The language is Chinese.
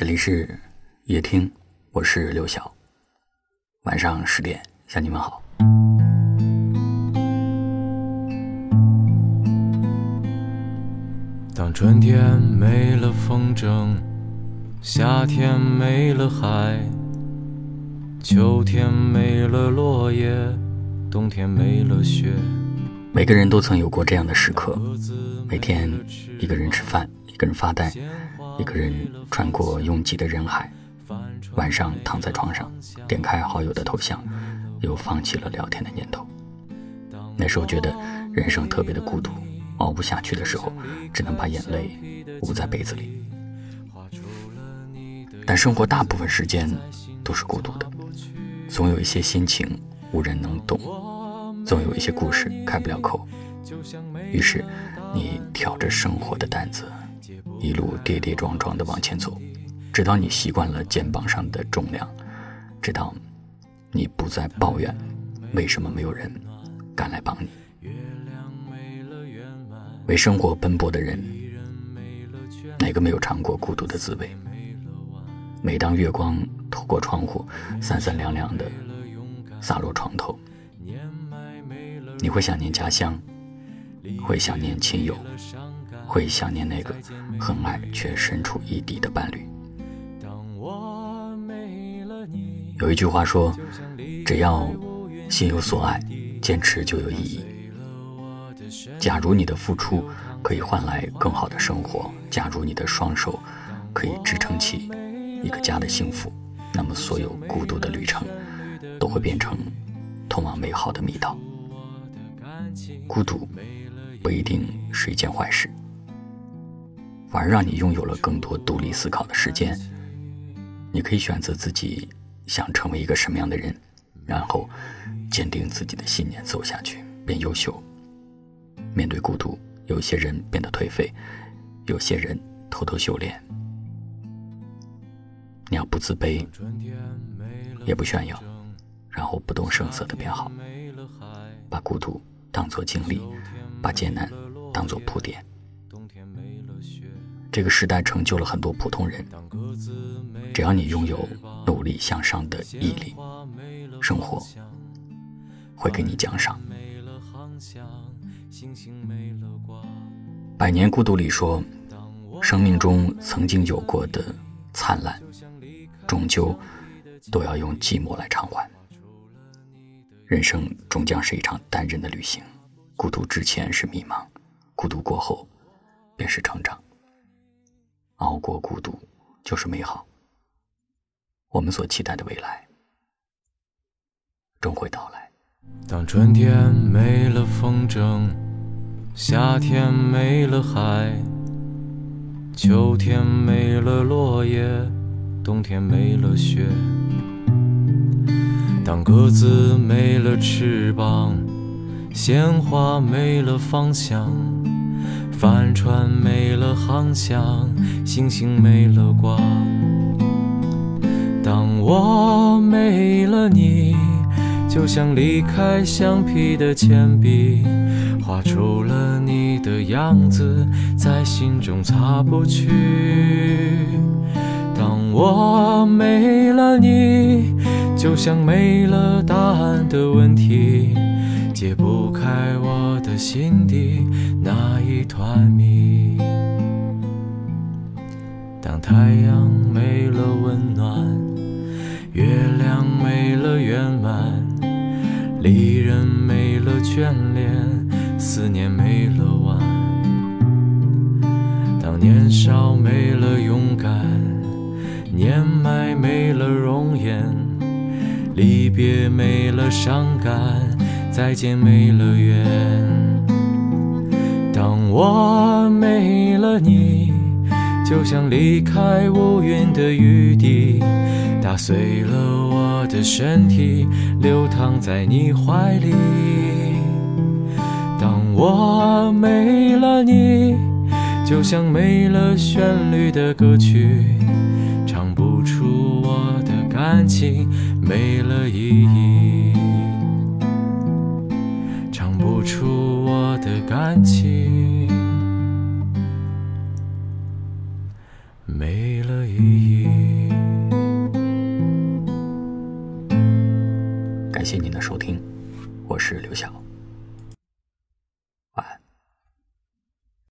这里是夜听，我是刘晓。晚上十点向你们好。当春天没了风筝，夏天没了海，秋天没了落叶，冬天没了雪。每个人都曾有过这样的时刻：每天一个人吃饭，一个人发呆，一个人穿过拥挤的人海。晚上躺在床上，点开好友的头像，又放弃了聊天的念头。那时候觉得人生特别的孤独，熬不下去的时候，只能把眼泪捂在被子里。但生活大部分时间都是孤独的，总有一些心情无人能懂。总有一些故事开不了口，于是你挑着生活的担子，一路跌跌撞撞地往前走，直到你习惯了肩膀上的重量，直到你不再抱怨为什么没有人敢来帮你。为生活奔波的人，哪个没有尝过孤独的滋味？每当月光透过窗户，三三两两的洒落床头。你会想念家乡，会想念亲友，会想念那个很爱却身处异地的伴侣。有一句话说：“只要心有所爱，坚持就有意义。”假如你的付出可以换来更好的生活，假如你的双手可以支撑起一个家的幸福，那么所有孤独的旅程都会变成通往美好的密道。孤独不一定是一件坏事，反而让你拥有了更多独立思考的时间。你可以选择自己想成为一个什么样的人，然后坚定自己的信念走下去，变优秀。面对孤独，有些人变得颓废，有些人偷偷修炼。你要不自卑，也不炫耀，然后不动声色的变好，把孤独。当做经历，把艰难当做铺垫。这个时代成就了很多普通人，只要你拥有努力向上的毅力，生活会给你奖赏。百年孤独里说，生命中曾经有过的灿烂，终究都要用寂寞来偿还。人生终将是一场单人的旅行，孤独之前是迷茫，孤独过后便是成长。熬过孤独就是美好。我们所期待的未来终会到来。当春天没了风筝，夏天没了海，秋天没了落叶，冬天没了雪。当鸽子没了翅膀，鲜花没了方向，帆船没了航向，星星没了光。当我没了你，就像离开橡皮的铅笔，画出了你的样子，在心中擦不去。当我没了你。就像没了答案的问题，解不开我心底那一团迷。当太阳没了温暖，月亮没了圆满，离人没了眷恋，思念没了完。当年少没了勇敢，年迈没了容颜。离别没了伤感，再见没了缘。就像离开乌云的雨滴，打碎了我的身体，流淌在你怀里。当我没了你，就像没了旋律的歌曲，唱不出我的感情。没了意义，唱不出我的感情，感谢您的收听，我是刘晓。